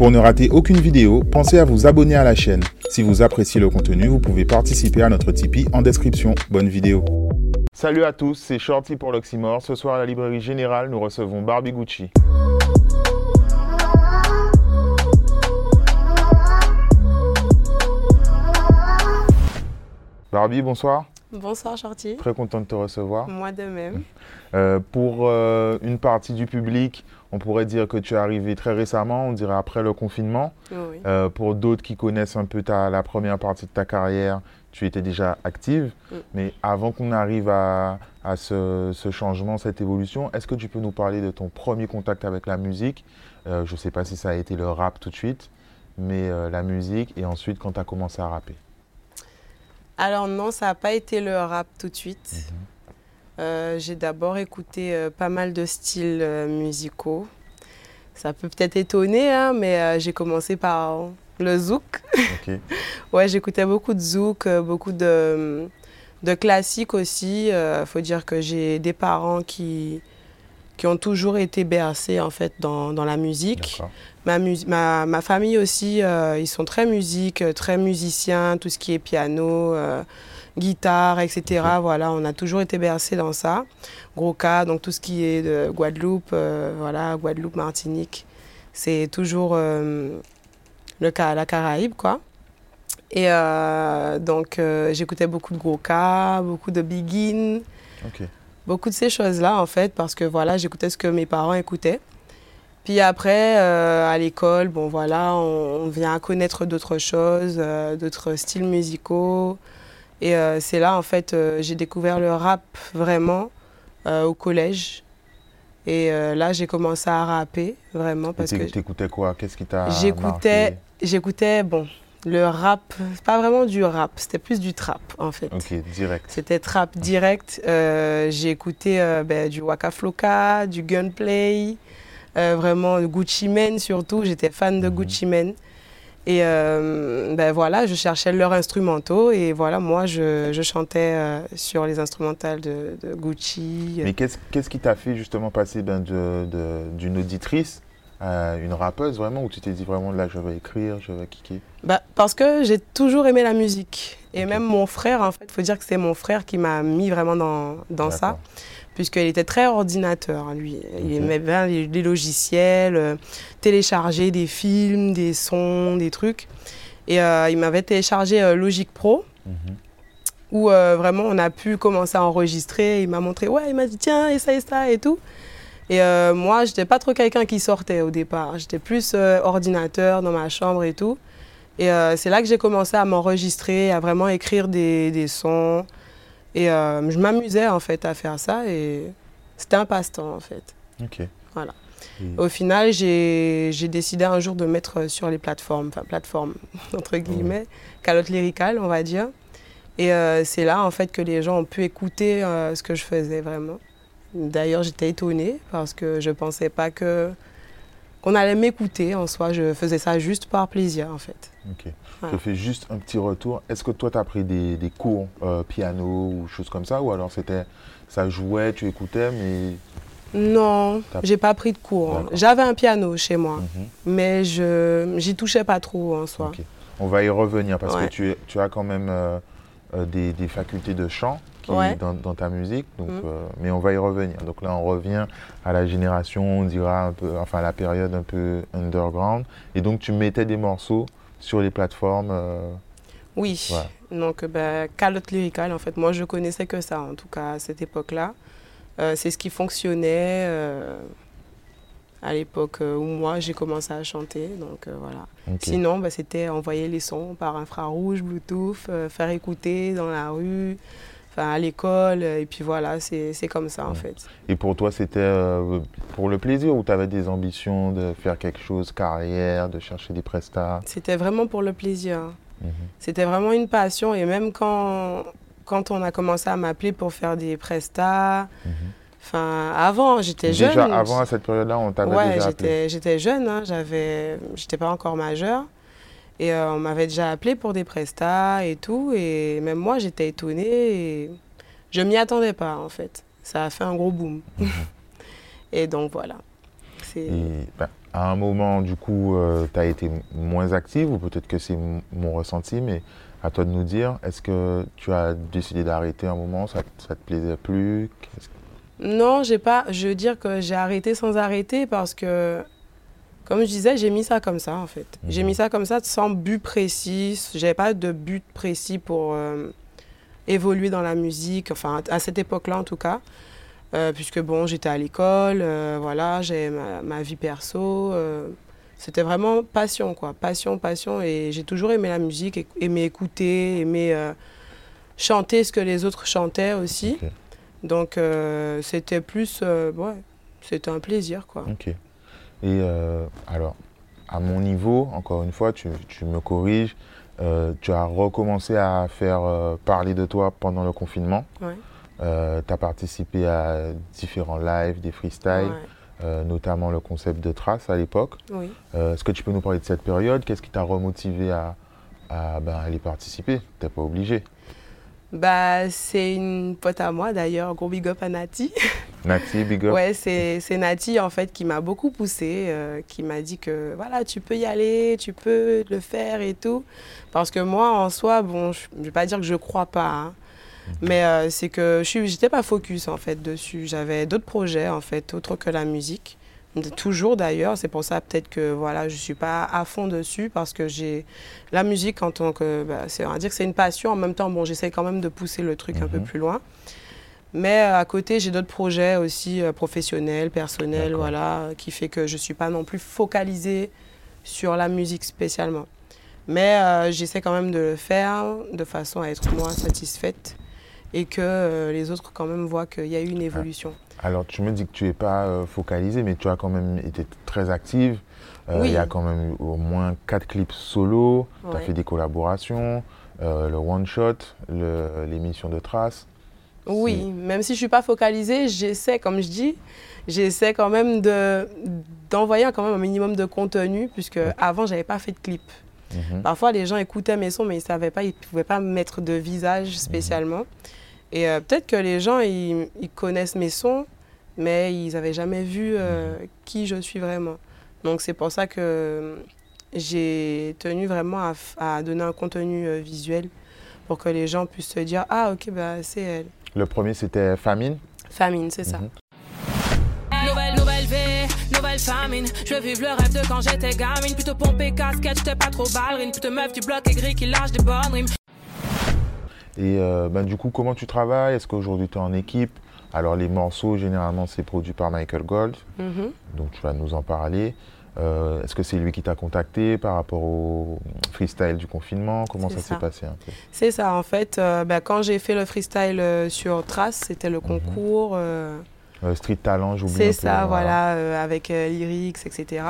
Pour ne rater aucune vidéo, pensez à vous abonner à la chaîne. Si vous appréciez le contenu, vous pouvez participer à notre Tipeee en description. Bonne vidéo. Salut à tous, c'est Shorty pour l'Oxymore. Ce soir à la librairie générale, nous recevons Barbie Gucci. Barbie, bonsoir. Bonsoir Shorty. Très content de te recevoir. Moi de même. Euh, pour euh, une partie du public, on pourrait dire que tu es arrivé très récemment, on dirait après le confinement. Oui. Euh, pour d'autres qui connaissent un peu ta, la première partie de ta carrière, tu étais déjà active. Mm. Mais avant qu'on arrive à, à ce, ce changement, cette évolution, est-ce que tu peux nous parler de ton premier contact avec la musique? Je ne sais pas si ça a été le rap tout de suite, mais la musique et ensuite quand tu as commencé à rapper. Alors non, ça n'a pas été le rap tout de suite. Mhm. Euh, J'ai d'abord écouté euh, pas mal de styles euh, musicaux. Ça peut peut-être étonner, hein, mais j'ai commencé par le zouk. Ouais, j'écoutais beaucoup de zouk, beaucoup de, de classiques aussi. Il faut dire que j'ai des parents qui, qui ont toujours été bercés en fait dans, dans la musique. Ma, mus- ma, ma famille aussi, euh, ils sont très musique, euh, très musiciens, tout ce qui est piano, euh, guitare, etc. Ok. Voilà, on a toujours été bercés dans ça. Gros cas, donc tout ce qui est de Guadeloupe, euh, voilà, Guadeloupe, Martinique, c'est toujours le cas, la Caraïbe, quoi. Et donc, j'écoutais beaucoup de gros cas, beaucoup de Begin, Ok. Beaucoup de ces choses-là, en fait, parce que voilà, j'écoutais ce que mes parents écoutaient. Puis après, euh, à l'école, bon voilà, on, on vient connaître d'autres choses, euh, d'autres styles musicaux. Et euh, c'est là, en fait, j'ai découvert le rap vraiment au collège. Et là, j'ai commencé à rapper, vraiment, parce que Tu écoutais quoi? Qu'est-ce qui t'a j'écoutais, j'écoutais, bon, le rap, pas vraiment du rap, c'était plus du trap, en fait. Ok, direct. C'était trap direct. Euh, j'ai écouté euh, ben, du Waka Flocka, du Gunplay, euh, vraiment Gucci Mane surtout. J'étais fan de Mhm. Gucci Mane. Et ben voilà, je cherchais leurs instrumentaux et voilà, moi je, je chantais sur les instrumentales de, de Gucci. Mais qu'est-ce qui t'a fait justement passer ben, d'une auditrice à une rappeuse vraiment où tu t'es dit vraiment là je vais écrire, je vais kicker? Bah, parce que j'ai toujours aimé la musique. Et même mon frère, en fait, il faut dire que c'est mon frère qui m'a mis vraiment dans, dans ça. Puisqu'il était très ordinateur, lui. Il aimait bien les, les logiciels, euh, télécharger des films, des sons, des trucs. Et euh, il m'avait téléchargé euh, Logic Pro, Mhm. où euh, vraiment on a pu commencer à enregistrer. Il m'a montré, ouais, il m'a dit, tiens, et ça, et ça, et tout. Et euh, moi, j'étais pas trop quelqu'un qui sortait au départ. J'étais plus euh, ordinateur dans ma chambre et tout. Et euh, c'est là que j'ai commencé à m'enregistrer, à vraiment écrire des, des sons. Et euh, je m'amusais en fait à faire ça et c'était un passe-temps en fait. Ok. Voilà. Et- Au final, j'ai décidé un jour de mettre sur les plateformes, enfin plateformes entre guillemets, calotte lyricale on va dire. Et c'est là en fait que les gens ont pu écouter ce que je faisais vraiment. D'ailleurs, j'étais étonnée parce que je pensais pas que qu'on allait m'écouter en soi. Je faisais ça juste par plaisir en fait. ok. Voilà. Je fais juste un petit retour. Est-ce que toi tu as pris des, des cours euh, piano ou choses comme ça ou alors c'était ça jouait, tu écoutais mais Non, j'ai pas pris de cours. J'avais un piano chez moi, Mhm. mais je j'y touchais pas trop en soi. Ok. On va y revenir parce Ouais. que tu, tu as quand même euh, euh, des, des facultés de chant qui, Ouais. dans, dans ta musique. Donc, Mhm. euh, mais on va y revenir. Donc là, on revient à la génération, on dira un peu, enfin à la période un peu underground. Et donc, tu mettais des morceaux sur les plateformes. euh, Oui. Voilà. Donc, ben, calotte lyricale, en fait, moi, je connaissais que ça, en tout cas, à cette époque-là. C'est ce qui fonctionnait à l'époque euh, où moi, j'ai commencé à chanter. Donc, euh, voilà. Sinon, ben, c'était envoyer les sons par infrarouge, Bluetooth, euh, faire écouter dans la rue, à l'école. Et puis voilà, c'est comme ça, en fait. Et pour toi, c'était euh, pour le plaisir ou tu avais des ambitions de faire quelque chose, carrière, de chercher des prestats? C'était vraiment pour le plaisir. Mhm. C'était vraiment une passion. Et même quand, quand on a commencé à m'appeler pour faire des prestats, Mhm. Enfin, avant, j'étais jeune. Déjà, avant, à cette période-là, on t'avait Ouais, déjà appelé j'étais, j'étais jeune, hein, j'avais, j'étais pas encore majeure. Et euh, on m'avait déjà appelé pour des prestats et tout. Et même moi, j'étais étonnée. Et je m'y attendais pas, en fait. Ça a fait un gros boom. et donc, voilà. Et, ben, à un moment, du coup, tu as été moins active, ou peut-être que c'est mon ressenti, mais à toi de nous dire, est-ce que tu as décidé d'arrêter un moment, ça, ça te plaisait plus? Non, j'ai pas. Je veux dire que j'ai arrêté sans arrêter parce que, comme je disais, j'ai mis ça comme ça en fait. J'ai mis mhm. ça comme ça sans but précis. J'avais pas de but précis pour euh, évoluer dans la musique. Enfin, à cette époque-là en tout cas. Euh, puisque bon, j'étais à l'école, euh, voilà, j'ai ma, ma, vie perso, c'était vraiment passion, quoi. Passion, passion. Et j'ai toujours aimé la musique, aimé écouter, aimé chanter ce que les autres chantaient aussi. Donc, euh, c'était plus. Euh, ouais, c'était un plaisir, quoi. Ok. Et alors, à mon niveau, encore une fois, tu, tu me corriges, tu as recommencé à faire parler de toi pendant le confinement. Ouais. tu as participé à différents lives, des freestyles. Euh, notamment le concept de trace à l'époque. Oui. Euh, est-ce que tu peux nous parler de cette période? Qu'est-ce qui t'a remotivé à, à, ben, aller participer? Tu n'es pas obligé. Bah, c'est une pote à moi d'ailleurs, gros big up à Nati. Nati, big up. Ouais, c'est Nati en fait qui m'a beaucoup poussé, euh, qui m'a dit que voilà, tu peux y aller, tu peux le faire et tout. Parce que moi en soi, bon, je ne vais pas dire que je crois pas, hein, mais euh, c'est que je n'étais pas focus en fait dessus. J'avais d'autres projets en fait, autres que la musique. Toujours d'ailleurs, c'est pour ça peut-être que voilà, je suis pas à fond dessus parce que j'ai la musique en tant que, bah, c'est va dire que c'est une passion. En même temps, bon, j'essaie quand même de pousser le truc un peu mhm. plus loin. Mais euh, à côté, j'ai d'autres projets aussi euh, professionnels, personnels, voilà, qui fait que je suis pas non plus focalisée sur la musique spécialement. Mais j'essaie quand même de le faire de façon à être moi satisfaite et que euh, les autres quand même voient qu'il y a eu une évolution. Alors tu me dis que tu n'es pas euh, focalisée, mais tu as quand même été très active. Euh, il y a quand même eu au moins quatre clips solo, tu as fait des collaborations, le one shot, l'émission de traces. Oui, même si je ne suis pas focalisée, j'essaie, comme je dis, j'essaie quand même d'envoyer quand même un minimum de contenu, puisque avant, je n'avais pas fait de clip. Mhm. Parfois, les gens écoutaient mes sons, mais ils ne savaient pas, ils ne pouvaient pas mettre de visage spécialement. Et euh, peut-être que les gens, ils, connaissent mes sons, mais ils n'avaient jamais vu euh, qui je suis vraiment. Donc c'est pour ça que j'ai tenu vraiment à, donner un contenu euh, visuel pour que les gens puissent se dire Ah, ok, bah, c'est elle. Le premier, c'était Famine Famine, c'est ça. Mhm. Nouvelle, nouvelle vie, nouvelle famine. Je vis le rêve de quand j'étais gamine. Plutôt pompé casquette, j'étais pas trop ballerine. Plutôt meuf du bloc aigri qui lâche des bonnes rimes. Et euh, ben, du coup, comment tu travailles? Est-ce qu'aujourd'hui tu es en équipe? Alors les morceaux, généralement, c'est produit par Michael Gold. Mm-hmm. Donc tu vas nous en parler. Euh, est-ce que c'est lui qui t'a contacté par rapport au freestyle du confinement? Comment ça, s'est passé un peu? C'est ça, en fait. Euh, ben, quand j'ai fait le freestyle sur Trace, c'était le mm-hmm. concours. Street Talent, j'oublie. C'est ça, voilà, avec Lyrics, etc.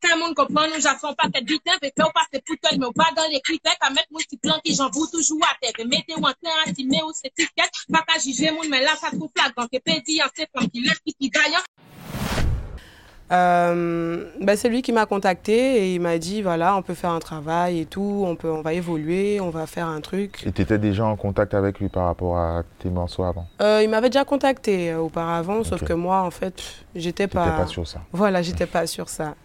Tout le monde comprend, nous j'affronte pas tête bitin, fait que vous passez pour mais pas dans les critères, qu'à mettre mon petit plan qui j'en vous toujours à tête. Mettez ou en train à timer ou cette étiquette, pas qu'à juger mon, mais là ça trouve flagrant, que pédit en c'est comme qui laisse qui gagne. Euh, ben c'est lui qui m'a contacté et il m'a dit voilà on peut faire un travail et tout on peut on va évoluer on va faire un truc. Et tu étais déjà en contact avec lui par rapport à tes morceaux avant? Euh, il m'avait déjà contacté euh, auparavant sauf que moi en fait j'étais pas pas sur ça. Voilà j'étais pas sur ça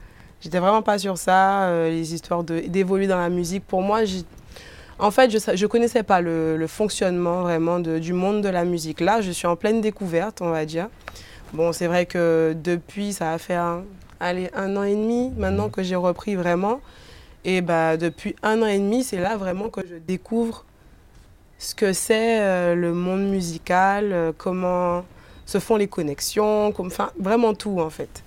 J'étais vraiment pas sur ça, euh, les histoires d'évoluer dans la musique. Pour moi, en fait, je ne connaissais pas le, fonctionnement vraiment de, du monde de la musique. Là, je suis en pleine découverte, on va dire. Bon, c'est vrai que depuis, ça a fait un, allez, un an et demi maintenant que j'ai repris vraiment. Et bah, depuis un an et demi, c'est là vraiment que je découvre ce que c'est euh, le monde musical, euh, comment se font les connexions, comme, enfin, vraiment tout en fait.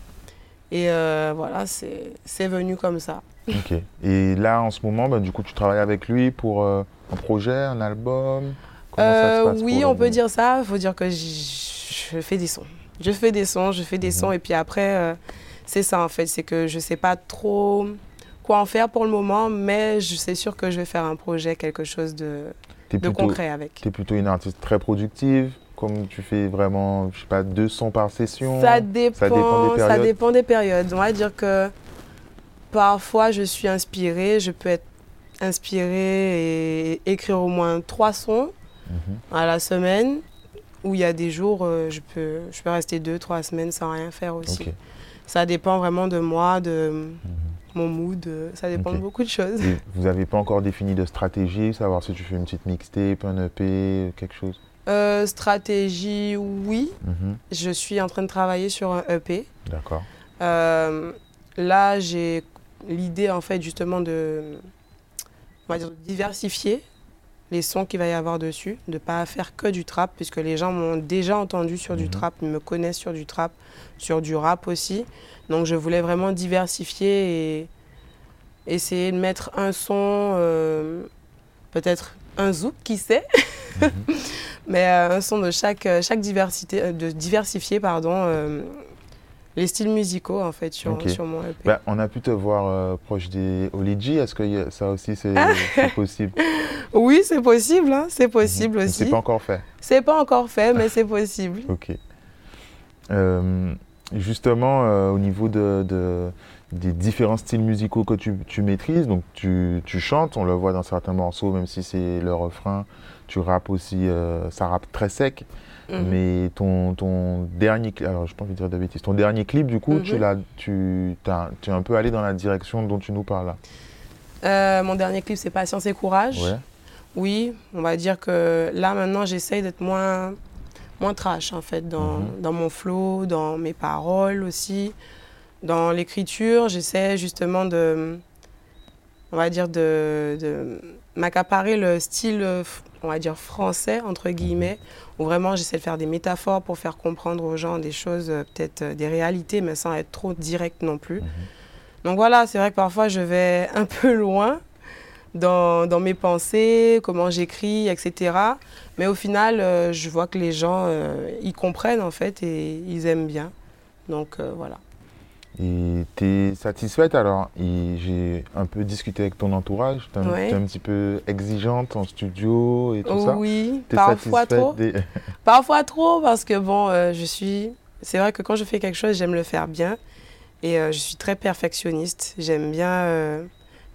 Et euh, voilà, c'est venu comme ça. Ok. Et là, en ce moment, bah, du coup, tu travailles avec lui pour euh, un projet, un album? Comment ça se euh, passe Oui, on peut dire ça. Il faut dire que je fais des sons. Je fais des sons, je fais des mhm. sons. Et puis après, c'est ça en fait. C'est que je ne sais pas trop quoi en faire pour le moment, mais je sais sûr que je vais faire un projet, quelque chose de, de concret avec. Tu es plutôt une artiste très productive? Comme tu fais vraiment, je sais pas, 200 par session? Ça dépend, ça dépend, des périodes? Ça dépend des périodes. On va dire que parfois je suis inspirée, je peux être inspirée et écrire au moins trois sons mhm. à la semaine, où il y a des jours, euh, je, peux, je peux rester deux, trois semaines sans rien faire aussi. Ça dépend vraiment de moi, de mon mood. euh, Ça dépend de beaucoup de choses. Et vous n'avez pas encore défini de stratégie, savoir si tu fais une petite mixtape, un EP, quelque chose? Euh, stratégie, oui. Mhm. Je suis en train de travailler sur un EP. D'accord. Euh, là, j'ai l'idée, en fait, justement, de, on va dire, de diversifier les sons qu'il va y avoir dessus, de ne pas faire que du trap, puisque les gens m'ont déjà entendu sur du Mhm. trap, me connaissent sur du trap, sur du rap aussi. Donc, je voulais vraiment diversifier et essayer de mettre un son, euh, peut-être un zouk, qui sait, Mhm. mais euh, un son de chaque, euh, chaque diversité, euh, de diversifier, pardon, les styles musicaux, en fait, sur, sur mon EP. Bah, on a pu te voir euh, proche des Oligi. Est-ce que a- ça aussi c'est possible? Oui, c'est possible, hein, c'est possible Mhm. aussi. C'est pas encore fait. C'est pas encore fait, mais c'est possible. Ok. Euh, justement, euh, au niveau de, de- des différents styles musicaux que tu, tu maîtrises, donc tu, tu chantes, on le voit dans certains morceaux, même si c'est le refrain, tu rappes aussi, euh, ça rappe très sec. Mhm. Mais ton, ton dernier clip, alors je pas envie de dire de bêtises, ton dernier clip, du coup, tu, Mhm. tu, tu es un peu allé dans la direction dont tu nous parles là. Euh, mon dernier clip, c'est Patience et Courage. Ouais. Oui, on va dire que là, maintenant, j'essaye d'être moins, moins trash, en fait, dans, Mhm. dans mon flow, dans mes paroles aussi. Dans l'écriture, j'essaie justement de, on va dire, de, de m'accaparer le style, on va dire, français, entre guillemets, où vraiment j'essaie de faire des métaphores pour faire comprendre aux gens des choses, euh, peut-être euh, des réalités, mais sans être trop direct non plus. Mhm. Donc voilà, c'est vrai que parfois je vais un peu loin dans, dans mes pensées, comment j'écris, etc. Mais au final, euh, je vois que les gens, euh, ils comprennent en fait et ils aiment bien. Donc euh, voilà. Et tu es satisfaite alors? J'ai un peu discuté avec ton entourage. Tu es, Ouais. un petit peu exigeante en studio et tout ça oui, T'es parfois trop. des- Parfois trop parce que bon, euh, je suis. C'est vrai que quand je fais quelque chose, j'aime le faire bien et euh, je suis très perfectionniste. J'aime bien euh,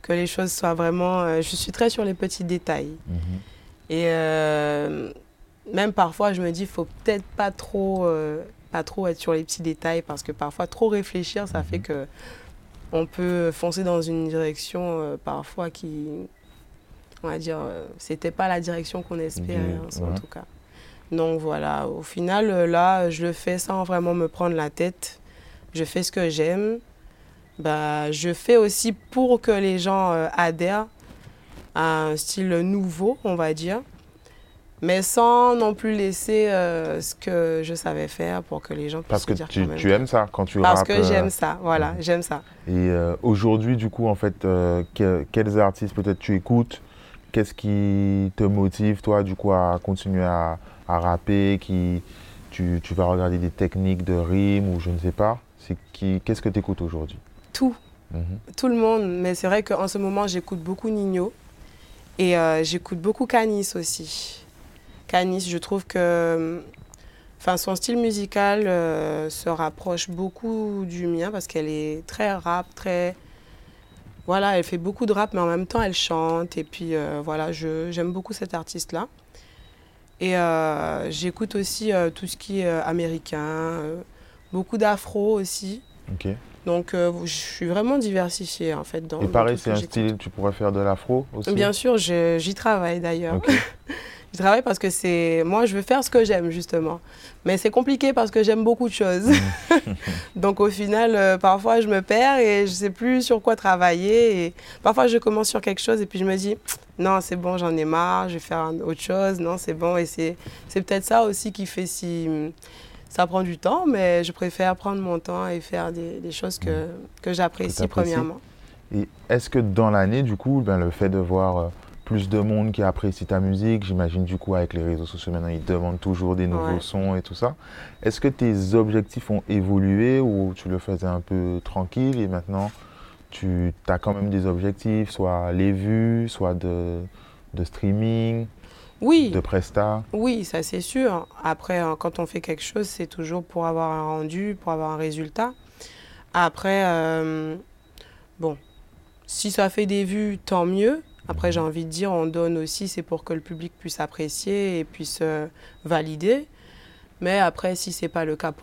que les choses soient vraiment. je suis très sur les petits détails. Mhm. Et même parfois, je me dis, faut peut-être pas trop, pas trop être sur les petits détails parce que parfois, trop réfléchir, ça Mhm. fait que on peut foncer dans une direction euh, parfois qui, on va dire, euh, c'était pas la direction qu'on espérait Ok, en, tout cas. Donc voilà, au final, euh, là, je le fais sans vraiment me prendre la tête. Je fais ce que j'aime. Bah, je fais aussi pour que les gens euh, adhèrent à un style nouveau, on va dire, mais sans non plus laisser euh, ce que je savais faire pour que les gens puissent Parce que dire tu, quand même tu aimes ça quand tu Parce rappes, que euh, j'aime ça, voilà, j'aime ça. Et euh, aujourd'hui, du coup, en fait, que- quels artistes peut-être tu écoutes? Qu'est-ce qui te motive, toi, du coup, à continuer à, à rapper qui, tu, tu vas regarder des techniques de rime ou je ne sais pas? C'est qui Qu'est-ce que tu écoutes aujourd'hui? Tout, Mhm. tout le monde, mais c'est vrai qu'en ce moment, j'écoute beaucoup Nino et euh, j'écoute beaucoup Canis aussi. Canis, je trouve que enfin, son style musical euh, se rapproche beaucoup du mien parce qu'elle est très rap, très. Voilà, elle fait beaucoup de rap, mais en même temps, elle chante. Et puis, euh, voilà, je- j'aime beaucoup cet artiste-là. Et euh, j'écoute aussi euh, tout ce qui est américain, beaucoup d'afro aussi. Ok. Donc, euh, je suis vraiment diversifiée, en fait. Dans, Et pareil, c'est un style, tu pourrais faire de l'afro aussi? Bien sûr, j'y travaille d'ailleurs. Je travaille parce que c'est. Moi, je veux faire ce que j'aime, justement. Mais c'est compliqué parce que j'aime beaucoup de choses. Donc, au final, euh, parfois, je me perds et je ne sais plus sur quoi travailler. Et parfois, je commence sur quelque chose et puis je me dis non, c'est bon, j'en ai marre, je vais faire autre chose. Non, c'est bon. Et c'est peut-être ça aussi qui fait si. Ça prend du temps, mais je préfère prendre mon temps et faire des, des choses que, que j'apprécie, premièrement. Et est-ce que dans l'année, du coup, ben, le fait de voir euh, plus de monde qui apprécie ta musique, j'imagine du coup avec les réseaux sociaux maintenant, ils demandent toujours des nouveaux Ouais. sons et tout ça. Est-ce que tes objectifs ont évolué ou tu le faisais un peu tranquille et maintenant tu as quand même des objectifs, soit les vues, soit de, de streaming, Oui. de presta Oui, ça c'est sûr. Après, euh, quand on fait quelque chose, c'est toujours pour avoir un rendu, pour avoir un résultat. Après, euh, bon, si ça fait des vues, tant mieux. Après, j'ai envie de dire, on donne aussi, c'est pour que le public puisse apprécier et puisse euh, valider. Mais après, si c'est pas le cas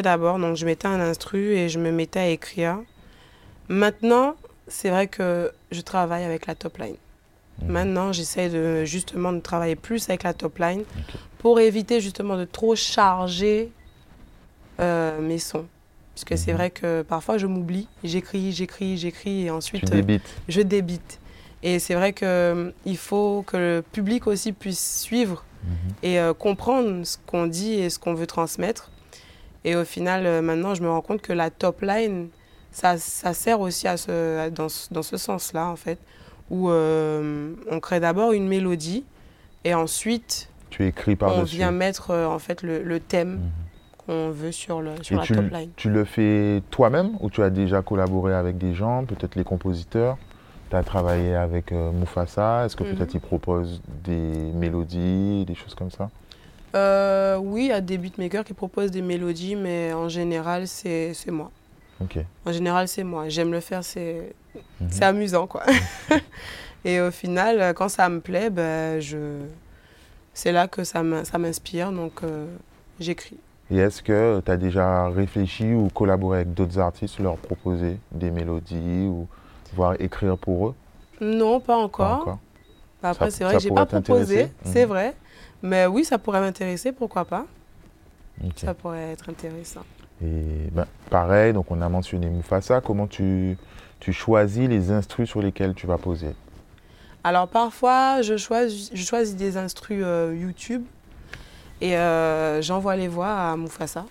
d'abord, donc je mettais un instru et je me mettais à écrire. Maintenant, c'est vrai que je travaille avec la top line. Mhm. Maintenant, j'essaie de justement de travailler plus avec la top line pour éviter justement de trop charger euh, mes sons. Parce que c'est Mhm. vrai que parfois je m'oublie, j'écris, j'écris, j'écris et ensuite euh, je débite. Et c'est vrai qu'il faut que le public aussi puisse suivre Mhm. et euh, comprendre ce qu'on dit et ce qu'on veut transmettre. Et au final, euh, maintenant, je me rends compte que la top line, ça, ça sert aussi à ce, dans, ce- dans ce sens-là, en fait, où euh, on crée d'abord une mélodie et ensuite, Tu écris on par-dessus. vient mettre euh, en fait le, le thème Mhm. qu'on veut sur, le, sur la tu, top line. tu le fais toi-même ou tu as déjà collaboré avec des gens, peut-être les compositeurs? Tu as travaillé avec euh, Mufasa Est-ce que Mhm. peut-être ils proposent des mélodies, des choses comme ça? Euh, oui, il y a des beatmakers qui proposent des mélodies, mais en général, c'est moi. Ok. En général, c'est moi. J'aime le faire, c'est c'est amusant, quoi. Et au final, quand ça me plaît, ben, je... c'est là que ça m'in- ça m'inspire, donc euh, j'écris. Et est-ce que tu as déjà réfléchi ou collaboré avec d'autres artistes, leur proposer des mélodies ou voire écrire pour eux? Non, pas Pas encore. Encore. Après, c'est vrai que j'ai pas proposé, c'est Mhm. vrai. Mais oui, ça pourrait m'intéresser, pourquoi pas. Ça pourrait être intéressant. Et ben, pareil, donc on a mentionné Mufasa. Comment tu, tu choisis les instrus sur lesquels tu vas poser? Alors parfois, je choisis, je choisis des instrus euh, YouTube et euh, j'envoie les voix à Mufasa.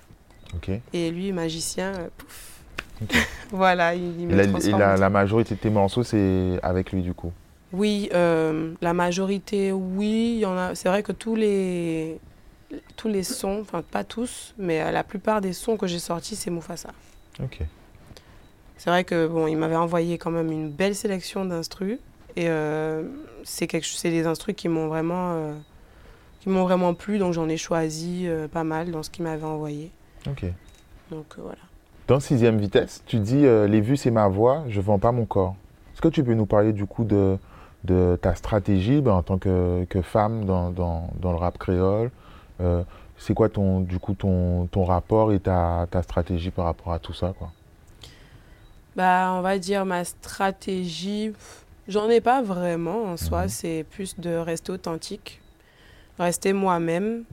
Ok. Et lui, magicien, euh, pouf. Voilà, il, il me la majorité de tes morceaux, c'est avec lui du coup? Oui, euh, la majorité, oui. Il y en a. C'est vrai que tous les tous les sons, enfin pas tous, mais euh, la plupart des sons que j'ai sortis, c'est Mufasa. Ok. C'est vrai que bon, il m'avait envoyé quand même une belle sélection d'instrus et euh, c'est quelque c'est des instrus qui m'ont vraiment euh, qui m'ont vraiment plu, donc j'en ai choisi pas mal dans ce qu'il m'avait envoyé. Ok. Donc voilà. Dans sixième vitesse, tu dis les vues c'est ma voix, je vends pas mon corps. Est-ce que tu peux nous parler du coup de, de ta stratégie ben, en tant que, que femme dans, dans- dans le rap créole Euh, C'est quoi ton du coup ton, ton rapport et ta, ta stratégie par rapport à tout ça quoi? Bah, on va dire ma stratégie, j'en ai pas vraiment en soi, Mhm. c'est plus de rester authentique, rester moi-même.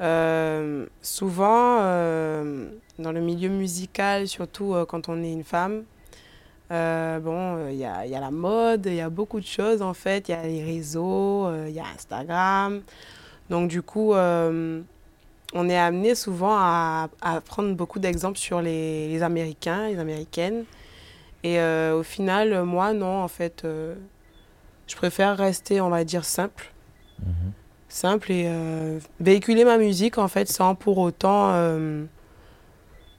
Euh, souvent, euh, dans le milieu musical, surtout quand on est une femme, euh, bon, il y a, y a la mode, il y a beaucoup de choses en fait, il y a les réseaux, il y a Instagram. Donc du coup, euh, on est amené souvent à, à prendre beaucoup d'exemples sur les, les Américains, les Américaines. Et euh, au final, moi, non, en fait, euh, je préfère rester, on va dire, simple. Mhm. Simple et euh, véhiculer ma musique, en fait, sans pour autant euh,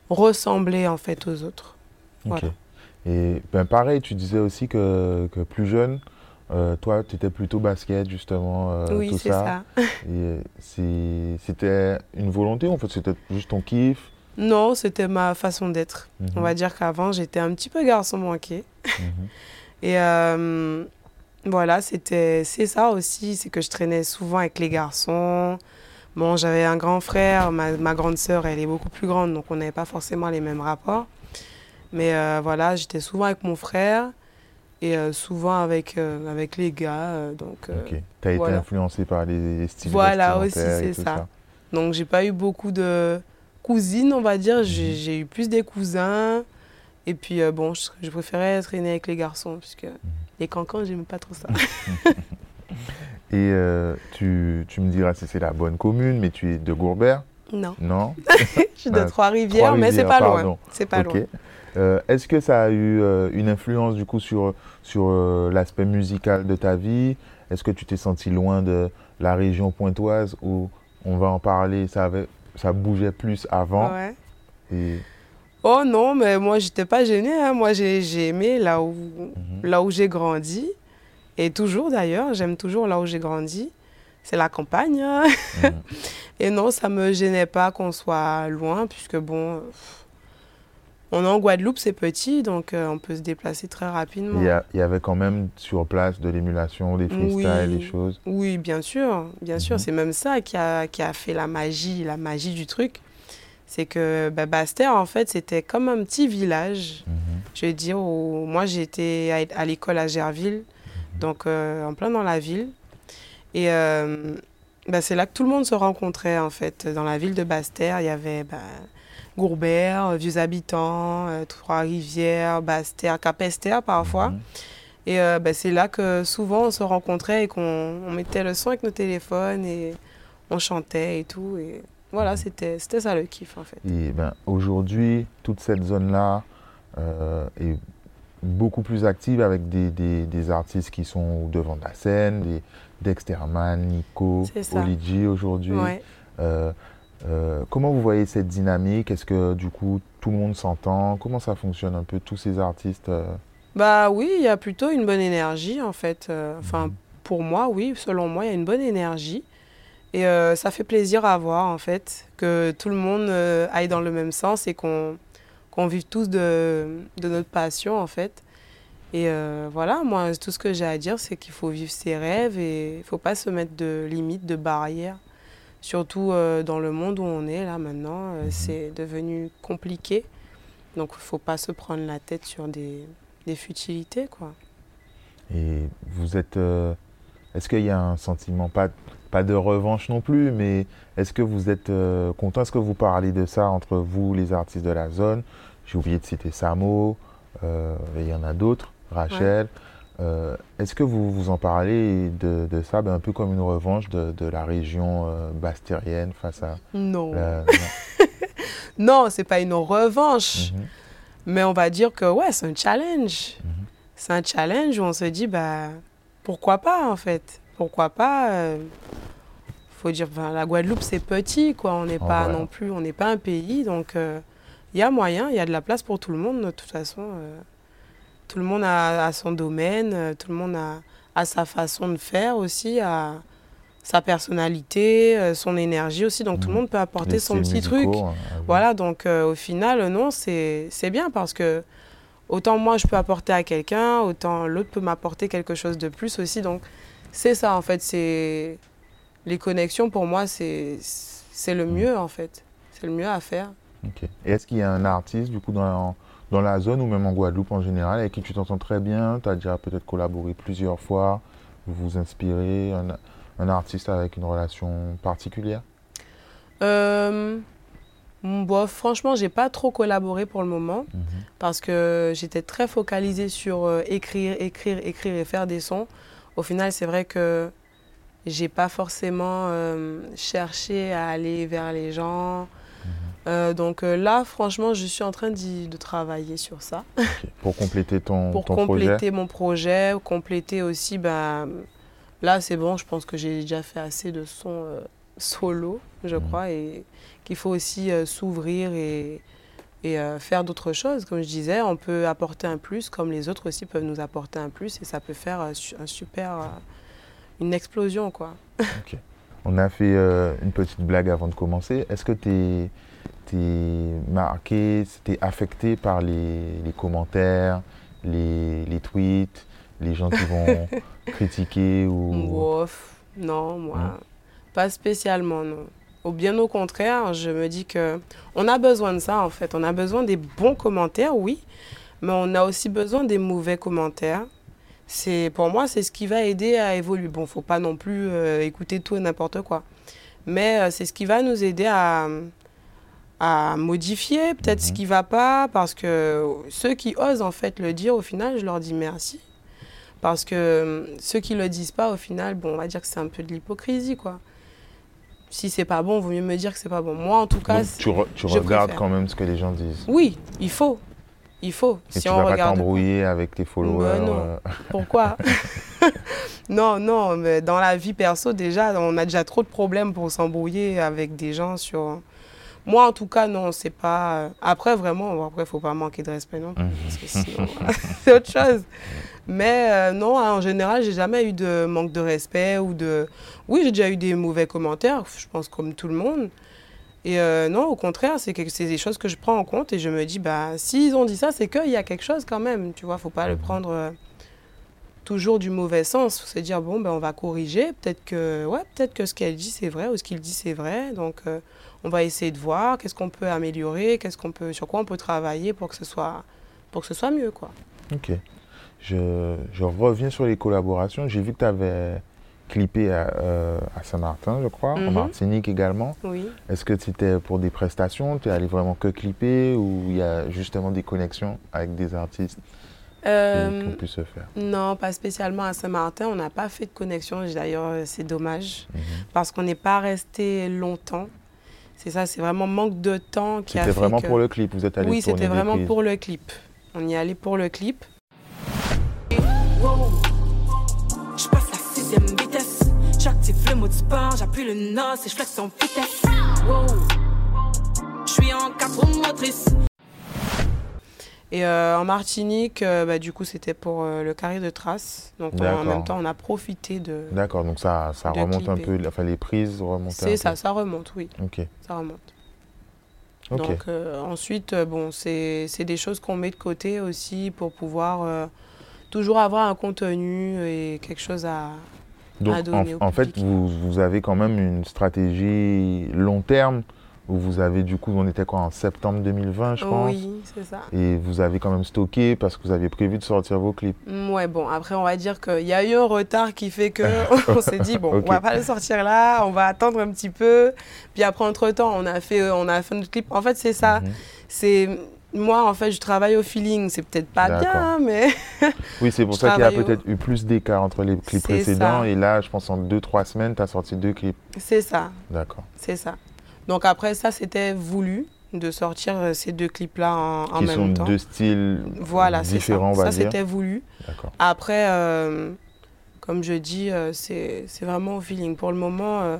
ressembler, en fait, aux autres. Voilà. Et ben pareil, tu disais aussi que, que plus jeune, euh, toi, tu étais plutôt basket, justement, euh, oui, tout c'est ça. ça. C'est- c'était une volonté, en fait, c'était juste ton kiff? Non, c'était ma façon d'être. Mhm. On va dire qu'avant, j'étais un petit peu garçon manqué. Mhm. Et euh, voilà, c'était, c'est ça aussi, c'est que je traînais souvent avec les garçons. Bon, j'avais un grand frère, ma, ma grande sœur, elle est beaucoup plus grande, donc on n'avait pas forcément les mêmes rapports. Mais euh, voilà, j'étais souvent avec mon frère et euh, souvent avec, euh, avec les gars. donc, Ok. Tu as été influencé par les, les styles Voilà, aussi, c'est tout ça. donc j'ai pas eu beaucoup de cousines, on va dire. J'ai, Mhm. j'ai eu plus des cousins. Et puis, bon, je, je préférais traîner avec les garçons, puisque Mhm. les cancans, j'aimais pas trop ça. Et tu, tu me diras si c'est la bonne commune, mais tu es de Gourbert, non. non Je suis de Ah, Trois-Rivières, mais c'est pas pardon. loin. C'est pas Ok. loin. Euh, Est-ce que ça a eu euh, une influence du coup sur, sur euh, l'aspect musical de ta vie? Est-ce que tu t'es senti loin de la région pointoise où on va en parler, ça, avait, ça bougeait plus avant? Ouais. et, Oh non, mais moi, j'étais pas gênée. hein. Moi, j'ai j'ai aimé là où, Mhm. là où j'ai grandi. Et toujours d'ailleurs, j'aime toujours là où j'ai grandi. C'est la campagne. hein. Mhm. Et non, ça me gênait pas qu'on soit loin, puisque bon, on est en Guadeloupe, c'est petit, donc euh, on peut se déplacer très rapidement. Il y, a- il y avait quand même sur place de l'émulation, des freestyles, Oui. des choses. Oui, bien sûr, bien sûr. Mhm. C'est même ça qui a, qui a fait la magie, la magie du truc. c'est que bah, Basse-Terre, en fait, c'était comme un petit village. Mhm. Je veux dire, où moi, j'étais à, à l'école à Gerville, donc euh, en plein dans la ville. Et euh, bah, c'est là que tout le monde se rencontrait, en fait. Dans la ville de Basse-Terre, il y avait bah, Gourbert, euh, Vieux Habitants, euh, Trois-Rivières, Basse-Terre, parfois. Mhm. Et euh, bah, c'est là que souvent on se rencontrait et qu'on on mettait le son avec nos téléphones et on chantait et tout. Et voilà, c'était c'était ça le kiff en fait. Et ben, aujourd'hui, toute cette zone-là euh, est beaucoup plus active avec des, des- des artistes qui sont devant de la scène, des Dexterman, Nico. Oligi aujourd'hui. Ouais. Euh, euh, comment vous voyez cette dynamique? Est-ce que du coup tout le monde s'entend? Comment ça fonctionne un peu tous ces artistes euh, Bah oui, il y a plutôt une bonne énergie en fait. Euh, Enfin, Mhm. pour moi, oui, selon moi, il y a une bonne énergie. Et ça fait plaisir à voir en fait, que tout le monde aille dans le même sens et qu'on qu'on vive tous de, de notre passion en fait. Et voilà, moi, tout ce que j'ai à dire, c'est qu'il faut vivre ses rêves et il ne faut pas se mettre de limites, de barrières. Surtout euh, dans le monde où on est là maintenant, euh, Mhm. c'est devenu compliqué. Donc il ne faut pas se prendre la tête sur des, des futilités, quoi. Et vous êtes. euh, est-ce qu'il y a un sentiment, pas, pas de revanche non plus, mais est-ce que vous êtes content? Est-ce que vous parlez de ça entre vous, les artistes de la zone? J'ai oublié de citer Samo, il y en a d'autres, Rachel. Euh, est-ce que vous vous en parlez de, de ça, ben, un peu comme une revanche de, de la région euh, bastérienne face à Non. la. Non, c'est pas une revanche. Mhm. Mais on va dire que ouais, c'est un challenge. Mhm. C'est un challenge où on se dit, bah, pourquoi pas en fait? Pourquoi pas euh, Faut dire, ben, la Guadeloupe, c'est petit, quoi. On n'est pas non plus, on n'est pas un pays. Donc, euh, il y a moyen, il y a de la place pour tout le monde, de toute façon. Tout le monde a, a son domaine, euh, tout le monde a, a sa façon de faire aussi, a sa personnalité, euh, son énergie aussi. Donc, tout le Mhm. monde peut apporter Les son petit musicaux, truc. hein, vous. Voilà, donc euh, au final, non, c'est bien parce que autant moi je peux apporter à quelqu'un, autant l'autre peut m'apporter quelque chose de plus aussi. Donc c'est ça en fait, c'est les connexions pour moi, c'est c'est le mieux en fait. C'est le mieux à faire. Et est-ce qu'il y a un artiste, du coup, dans, dans la zone ou même en Guadeloupe en général, avec qui tu t'entends très bien Tu as déjà peut-être collaboré plusieurs fois, vous vous inspirez, un, un artiste avec une relation particulière? Euh, bon, franchement, j'ai pas trop collaboré pour le moment parce que j'étais très focalisée sur euh, écrire, écrire, écrire et faire des sons. Au final, c'est vrai que j'ai pas forcément euh, cherché à aller vers les gens. Euh, donc euh, là, franchement, je suis en train de travailler sur ça. Pour compléter ton, pour ton compléter projet mon projet, compléter aussi. Ben, là, c'est bon, je pense que j'ai déjà fait assez de sons euh, solo, je Mhm. crois, et qu'il faut aussi s'ouvrir et, et faire d'autres choses. Comme je disais, on peut apporter un plus, comme les autres aussi peuvent nous apporter un plus, et ça peut faire un super, une explosion, quoi. On a fait une petite blague avant de commencer. Est-ce que tu es, marqué, t'es affecté par les, les commentaires, les, les tweets, les gens qui vont critiquer ou... Non, moi, Non. pas spécialement, non. Au bien au contraire, je me dis que on a besoin de ça en fait. On a besoin des bons commentaires, oui, mais on a aussi besoin des mauvais commentaires. C'est pour moi, c'est ce qui va aider à évoluer. Bon, faut pas non plus euh, écouter tout et n'importe quoi, mais euh, c'est ce qui va nous aider à à modifier peut-être ce Mhm. qui va pas parce que ceux qui osent en fait le dire au final, je leur dis merci. Parce que euh, ceux qui le disent pas, au final, bon, on va dire que c'est un peu de l'hypocrisie, quoi. Si c'est pas bon, vaut mieux me dire que c'est pas bon. Moi, en tout cas, Donc, tu, re- tu je regardes préfère. quand même ce que les gens disent. oui, il faut. Il faut. Et si tu on vas pas regarde. t'embrouiller avec tes followers. non. euh, Pourquoi? Non, non, mais dans la vie perso, déjà, on a déjà trop de problèmes pour s'embrouiller avec des gens sur. Moi, en tout cas, non, c'est pas. Après, vraiment, après, faut pas manquer de respect non Mhm. parce que sinon, c'est autre chose. Mais euh, non, hein, en général, j'ai jamais eu de manque de respect ou de. Oui, j'ai déjà eu des mauvais commentaires, je pense comme tout le monde. Et euh, non, au contraire, c'est des choses que je prends en compte et je me dis, bah, s'ils ont dit ça, c'est qu'il y a quelque chose quand même, tu vois, faut pas le Mhm. prendre. euh, toujours du mauvais sens. Se dire, bon, ben, on va corriger. Peut-être que, ouais, peut que ce qu'elle dit, c'est vrai ou ce qu'il dit, c'est vrai. Donc, euh, on va essayer de voir qu'est-ce qu'on peut améliorer, qu'est-ce qu'on peut, sur quoi on peut travailler pour que ce soit, pour que ce soit mieux. Quoi. Ok. Je, je reviens sur les collaborations. J'ai vu que tu avais clippé à, euh, à Saint-Martin, je crois, en Mhm. Martinique également. Oui. Est-ce que c'était pour des prestations? Tu es allé vraiment que clipper ou il y a justement des connexions avec des artistes Euh, qui ont pu se faire? non, pas spécialement à Saint-Martin. On n'a pas fait de connexion. D'ailleurs, euh, c'est dommage Mhm. parce qu'on n'est pas resté longtemps. C'est ça, c'est vraiment manque de temps qui a C'était fait vraiment que- pour le clip Vous êtes allé Oui, c'était vraiment prises pour le clip. On y allait pour le clip. Wow. Je passe la sixième vitesse. J'active le mode sport, j'appuie le NOS et je flex en vitesse. Wow. Je suis en quatre roues motrices. Et euh, en Martinique, euh, bah, du coup, c'était pour euh, le carré de trace. Donc, on- en même temps, on a profité de. D'accord, donc ça, ça remonte un peu, enfin les prises remontent un C'est peu. ça, ça remonte, oui, Ok, ça remonte. ok. Donc, ensuite, bon, c'est des choses qu'on met de côté aussi pour pouvoir toujours avoir un contenu et quelque chose à. Donc, à donner en, au en fait, vous, vous avez quand même une stratégie long terme où vous avez du coup, on était quoi en septembre 2020, je pense Oui, c'est ça. Et vous avez quand même stocké parce que vous aviez prévu de sortir vos clips. Mm, Ouais, bon, après, on va dire qu'il y a eu un retard qui fait que on s'est dit, bon, Ok. on va pas le sortir là, on va attendre un petit peu. Puis après, entre-temps, on a fait, on a fait notre clip. En fait, c'est ça. Mhm. C'est moi, en fait, je travaille au feeling. C'est peut-être pas bien, mais Oui, c'est pour ça qu'il y a au- peut-être eu plus d'écart entre les clips précédents. ça. Et là, je pense en 2-3 semaines, tu as sorti deux clips. c'est ça, D'accord. c'est ça. Donc après, ça, c'était voulu de sortir euh, ces deux clips-là en, en même sont temps. deux styles Voilà, c'est ça. différents, on va Ça, dire. c'était voulu. Après, euh, comme je dis, euh, c'est vraiment au feeling. Pour le moment, euh,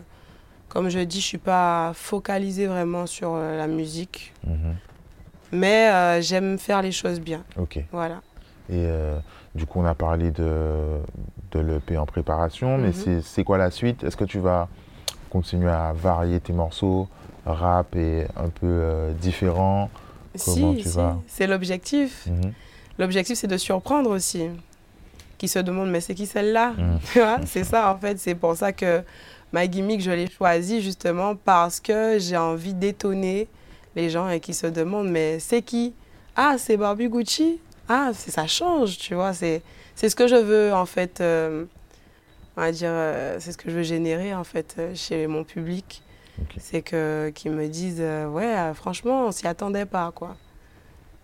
comme je dis, je suis pas focalisée vraiment sur la musique, Mhm. mais j'aime faire les choses bien. Ok. Et Voilà. euh, du coup, on a parlé de, de l'EP en préparation, mais Mhm. c'est quoi la suite? Est-ce que tu vas continuer à varier tes morceaux, rap et un peu euh, différent Comment si, tu si, vas? C'est l'objectif. Mhm. L'objectif, c'est de surprendre aussi. Qui se demande, mais c'est qui celle-là? Vois, C'est ça, en fait. C'est pour ça que ma gimmick, je l'ai choisie justement parce que j'ai envie d'étonner les gens et qui se demandent, mais c'est qui? Ah, c'est Barbie Gucci? Ah, c'est- ça change, tu vois. C'est c'est ce que je veux, en fait, euh, on va dire, euh, c'est ce que je veux générer, en fait, euh, chez mon public. C'est que qu'ils me disent, euh, ouais, franchement, on s'y attendait pas, quoi.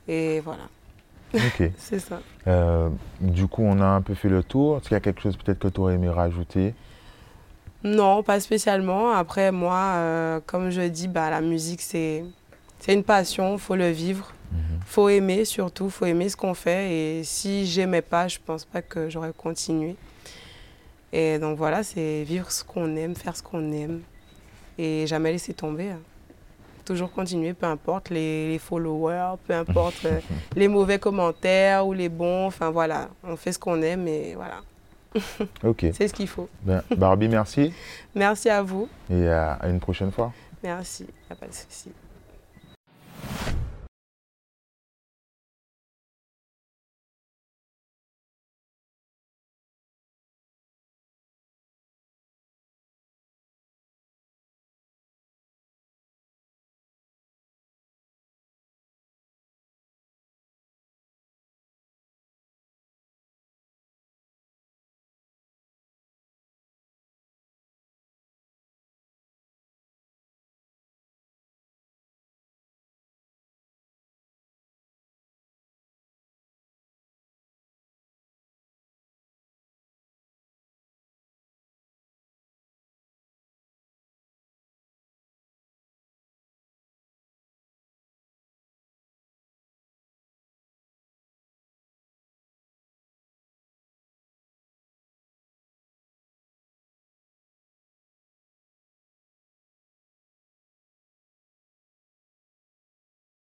Et voilà, Ok. c'est ça. Euh, du coup, on a un peu fait le tour. Est-ce qu'il y a quelque chose peut-être que tu aurais aimé rajouter? Non, pas spécialement. Après, moi, euh, comme je dis, bah, la musique, c'est c'est une passion, faut le vivre. Mhm. faut aimer surtout, faut aimer ce qu'on fait. Et si j'aimais pas, je pense pas que j'aurais continué. Et donc voilà, c'est vivre ce qu'on aime, faire ce qu'on aime. Et jamais laisser tomber. hein. Toujours continuer, peu importe les, les followers, peu importe euh, les mauvais commentaires ou les bons. Enfin voilà, on fait ce qu'on aime et voilà, Ok. c'est ce qu'il faut. Ben, Barbie, merci Merci à vous. et à- à une prochaine fois. Merci, y a pas de souci.